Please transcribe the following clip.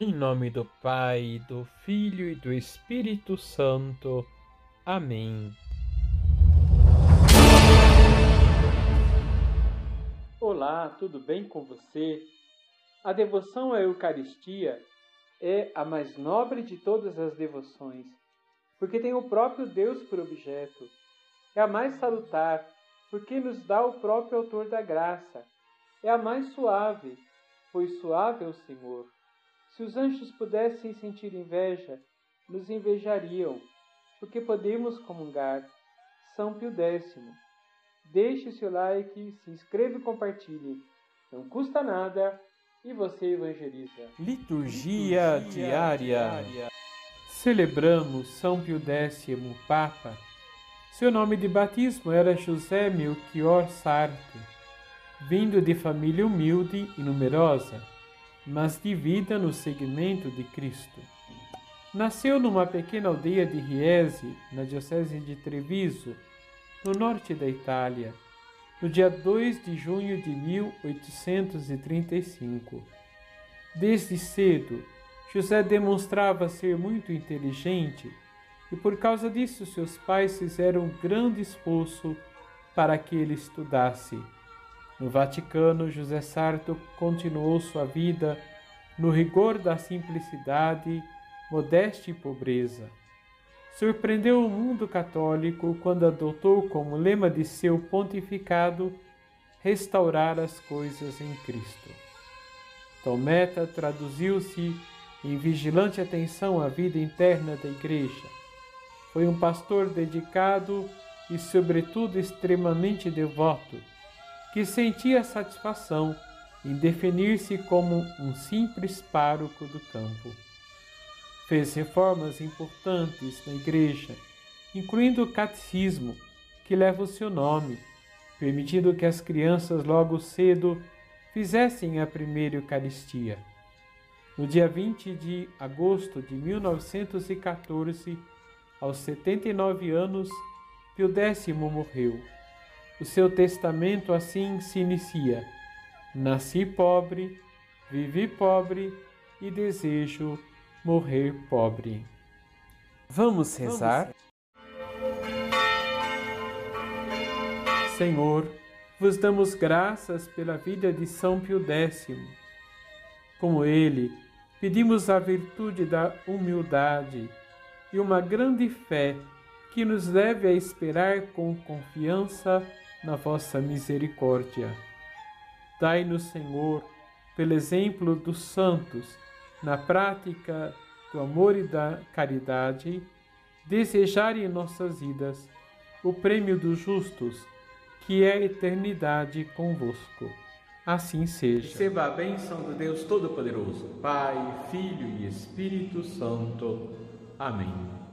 Em nome do Pai, do Filho e do Espírito Santo. Amém. Olá, tudo bem com você? A devoção à Eucaristia é a mais nobre de todas as devoções, porque tem o próprio Deus por objeto. É a mais salutar, porque nos dá o próprio Autor da graça. É a mais suave, pois suave é o Senhor. Se os anjos pudessem sentir inveja, nos invejariam, porque podemos comungar. São Pio X. Deixe seu like, se inscreva e compartilhe. Não custa nada e você evangeliza. Liturgia, Liturgia diária. diária. Celebramos São Pio X, Papa. Seu nome de batismo era José Melchior Sarto, vindo de família humilde e numerosa mas de vida no seguimento de Cristo. Nasceu numa pequena aldeia de Riese, na diocese de Treviso, no norte da Itália, no dia 2 de junho de 1835. Desde cedo, José demonstrava ser muito inteligente e por causa disso seus pais fizeram um grande esforço para que ele estudasse. No Vaticano, José Sarto continuou sua vida no rigor da simplicidade, modéstia e pobreza. Surpreendeu o mundo católico quando adotou como lema de seu pontificado restaurar as coisas em Cristo. Tal meta traduziu-se em vigilante atenção à vida interna da Igreja. Foi um pastor dedicado e, sobretudo, extremamente devoto que sentia satisfação em definir-se como um simples pároco do campo. Fez reformas importantes na igreja, incluindo o catecismo, que leva o seu nome, permitindo que as crianças logo cedo fizessem a primeira Eucaristia. No dia 20 de agosto de 1914, aos 79 anos, Pio X morreu o seu testamento assim se inicia: Nasci pobre, vivi pobre e desejo morrer pobre. Vamos rezar? Senhor, vos damos graças pela vida de São Pio X. Como ele, pedimos a virtude da humildade e uma grande fé que nos leve a esperar com confiança na vossa misericórdia. Dai-nos, Senhor, pelo exemplo dos santos, na prática do amor e da caridade, desejar em nossas vidas o prêmio dos justos, que é a eternidade convosco. Assim seja. Receba a bênção do Deus Todo-Poderoso, Pai, Filho e Espírito Santo. Amém.